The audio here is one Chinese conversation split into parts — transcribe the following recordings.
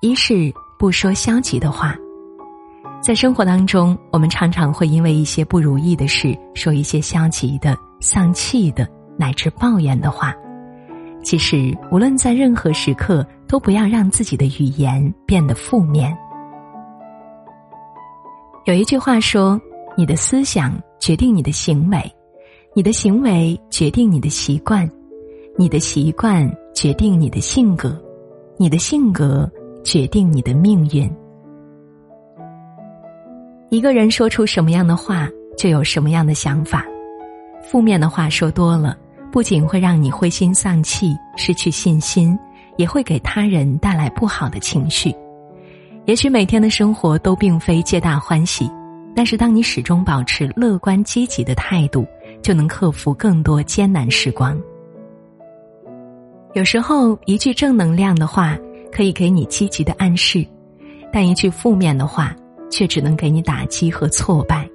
一是不说消极的话，在生活当中，我们常常会因为一些不如意的事，说一些消极的、丧气的，乃至抱怨的话。其实，无论在任何时刻，都不要让自己的语言变得负面。有一句话说：“你的思想决定你的行为，你的行为决定你的习惯，你的习惯决定你的性格，你的性格。”决定你的命运。一个人说出什么样的话，就有什么样的想法。负面的话说多了，不仅会让你灰心丧气、失去信心，也会给他人带来不好的情绪。也许每天的生活都并非皆大欢喜，但是当你始终保持乐观积极的态度，就能克服更多艰难时光。有时候，一句正能量的话。可以给你积极的暗示，但一句负面的话却只能给你打击和挫败。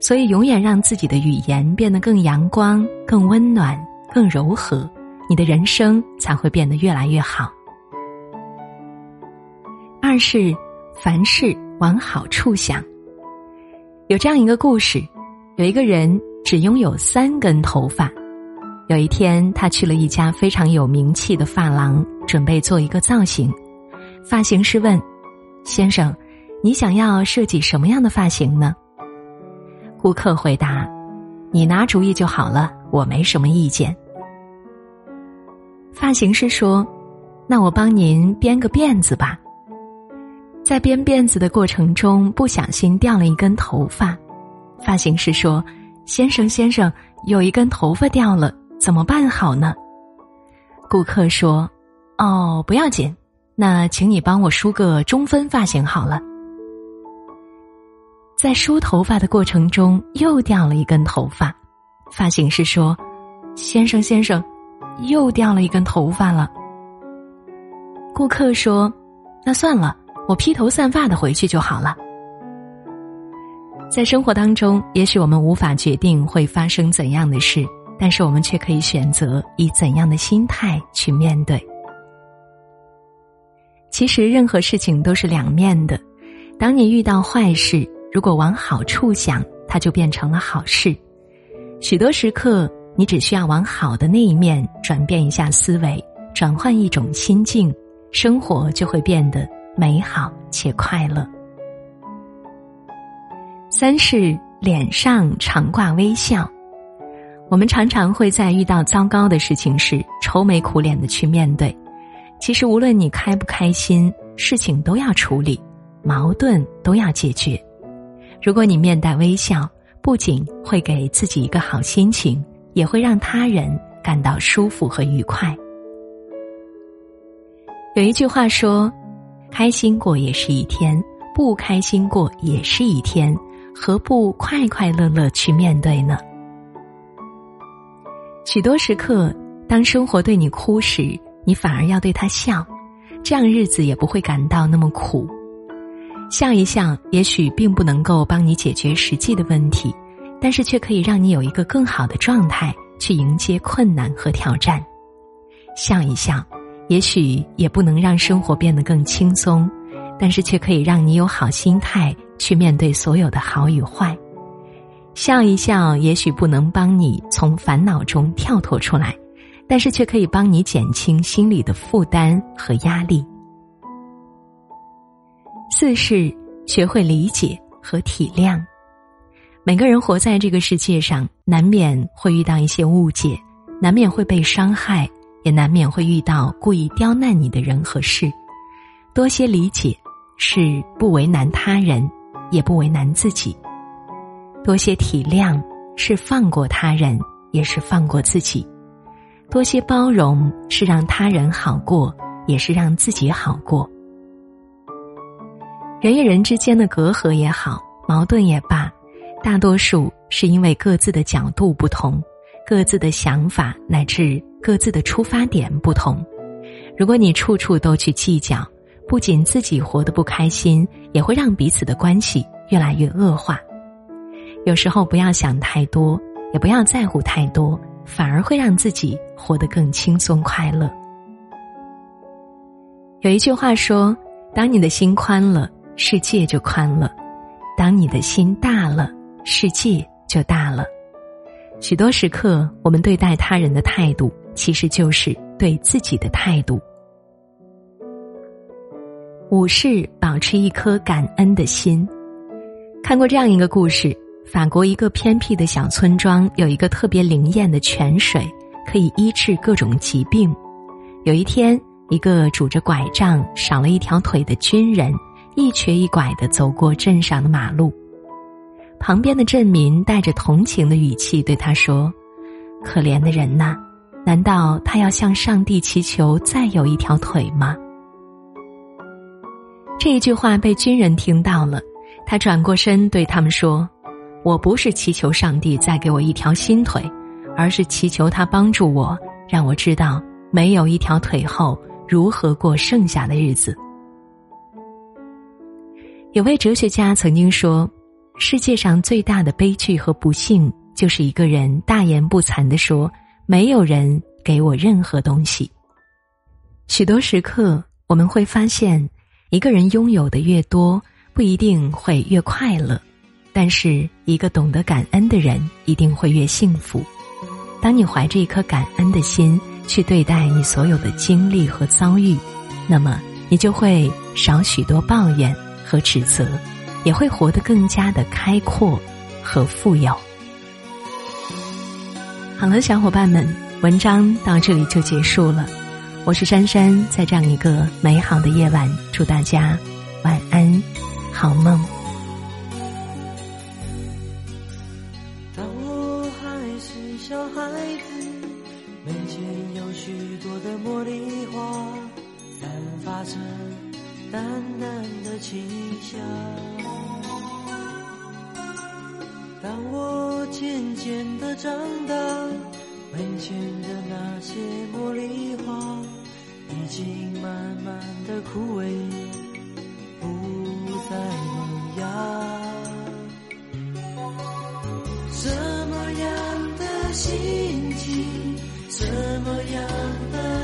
所以，永远让自己的语言变得更阳光、更温暖、更柔和，你的人生才会变得越来越好。二是凡事往好处想。有这样一个故事：有一个人只拥有三根头发。有一天，他去了一家非常有名气的发廊，准备做一个造型。发型师问：“先生，你想要设计什么样的发型呢？”顾客回答：“你拿主意就好了，我没什么意见。”发型师说：“那我帮您编个辫子吧。”在编辫子的过程中，不小心掉了一根头发。发型师说：“先生，先生，有一根头发掉了。”怎么办好呢？顾客说：“哦，不要紧，那请你帮我梳个中分发型好了。”在梳头发的过程中，又掉了一根头发。发型师说：“先生，先生，又掉了一根头发了。”顾客说：“那算了，我披头散发的回去就好了。”在生活当中，也许我们无法决定会发生怎样的事。但是我们却可以选择以怎样的心态去面对。其实任何事情都是两面的，当你遇到坏事，如果往好处想，它就变成了好事。许多时刻，你只需要往好的那一面转变一下思维，转换一种心境，生活就会变得美好且快乐。三是脸上常挂微笑。我们常常会在遇到糟糕的事情时愁眉苦脸的去面对，其实无论你开不开心，事情都要处理，矛盾都要解决。如果你面带微笑，不仅会给自己一个好心情，也会让他人感到舒服和愉快。有一句话说：“开心过也是一天，不开心过也是一天，何不快快乐乐去面对呢？”许多时刻，当生活对你哭时，你反而要对他笑，这样日子也不会感到那么苦。笑一笑，也许并不能够帮你解决实际的问题，但是却可以让你有一个更好的状态去迎接困难和挑战。笑一笑，也许也不能让生活变得更轻松，但是却可以让你有好心态去面对所有的好与坏。笑一笑，也许不能帮你从烦恼中跳脱出来，但是却可以帮你减轻心里的负担和压力。四是学会理解和体谅。每个人活在这个世界上，难免会遇到一些误解，难免会被伤害，也难免会遇到故意刁难你的人和事。多些理解，是不为难他人，也不为难自己。多些体谅，是放过他人，也是放过自己；多些包容，是让他人好过，也是让自己好过。人与人之间的隔阂也好，矛盾也罢，大多数是因为各自的角度不同，各自的想法乃至各自的出发点不同。如果你处处都去计较，不仅自己活得不开心，也会让彼此的关系越来越恶化。有时候不要想太多，也不要在乎太多，反而会让自己活得更轻松快乐。有一句话说：“当你的心宽了，世界就宽了；当你的心大了，世界就大了。”许多时刻，我们对待他人的态度，其实就是对自己的态度。五是保持一颗感恩的心。看过这样一个故事：法国一个偏僻的小村庄有一个特别灵验的泉水，可以医治各种疾病。有一天，一个拄着拐杖、少了一条腿的军人，一瘸一拐的走过镇上的马路。旁边的镇民带着同情的语气对他说：“可怜的人呐，难道他要向上帝祈求再有一条腿吗？”这一句话被军人听到了，他转过身对他们说：“我不是祈求上帝再给我一条新腿，而是祈求他帮助我，让我知道没有一条腿后如何过剩下的日子。”有位哲学家曾经说：“世界上最大的悲剧和不幸，就是一个人大言不惭的说，没有人给我任何东西。”许多时刻，我们会发现。一个人拥有的越多，不一定会越快乐，但是一个懂得感恩的人一定会越幸福。当你怀着一颗感恩的心去对待你所有的经历和遭遇，那么你就会少许多抱怨和指责，也会活得更加的开阔和富有。好了，小伙伴们，文章到这里就结束了。我是珊珊，在这样一个美好的夜晚，祝大家晚安，好梦。当我渐渐的长大，门前的那些茉莉花。已经慢慢的枯萎，不再萌芽。什么样的心情，什么样的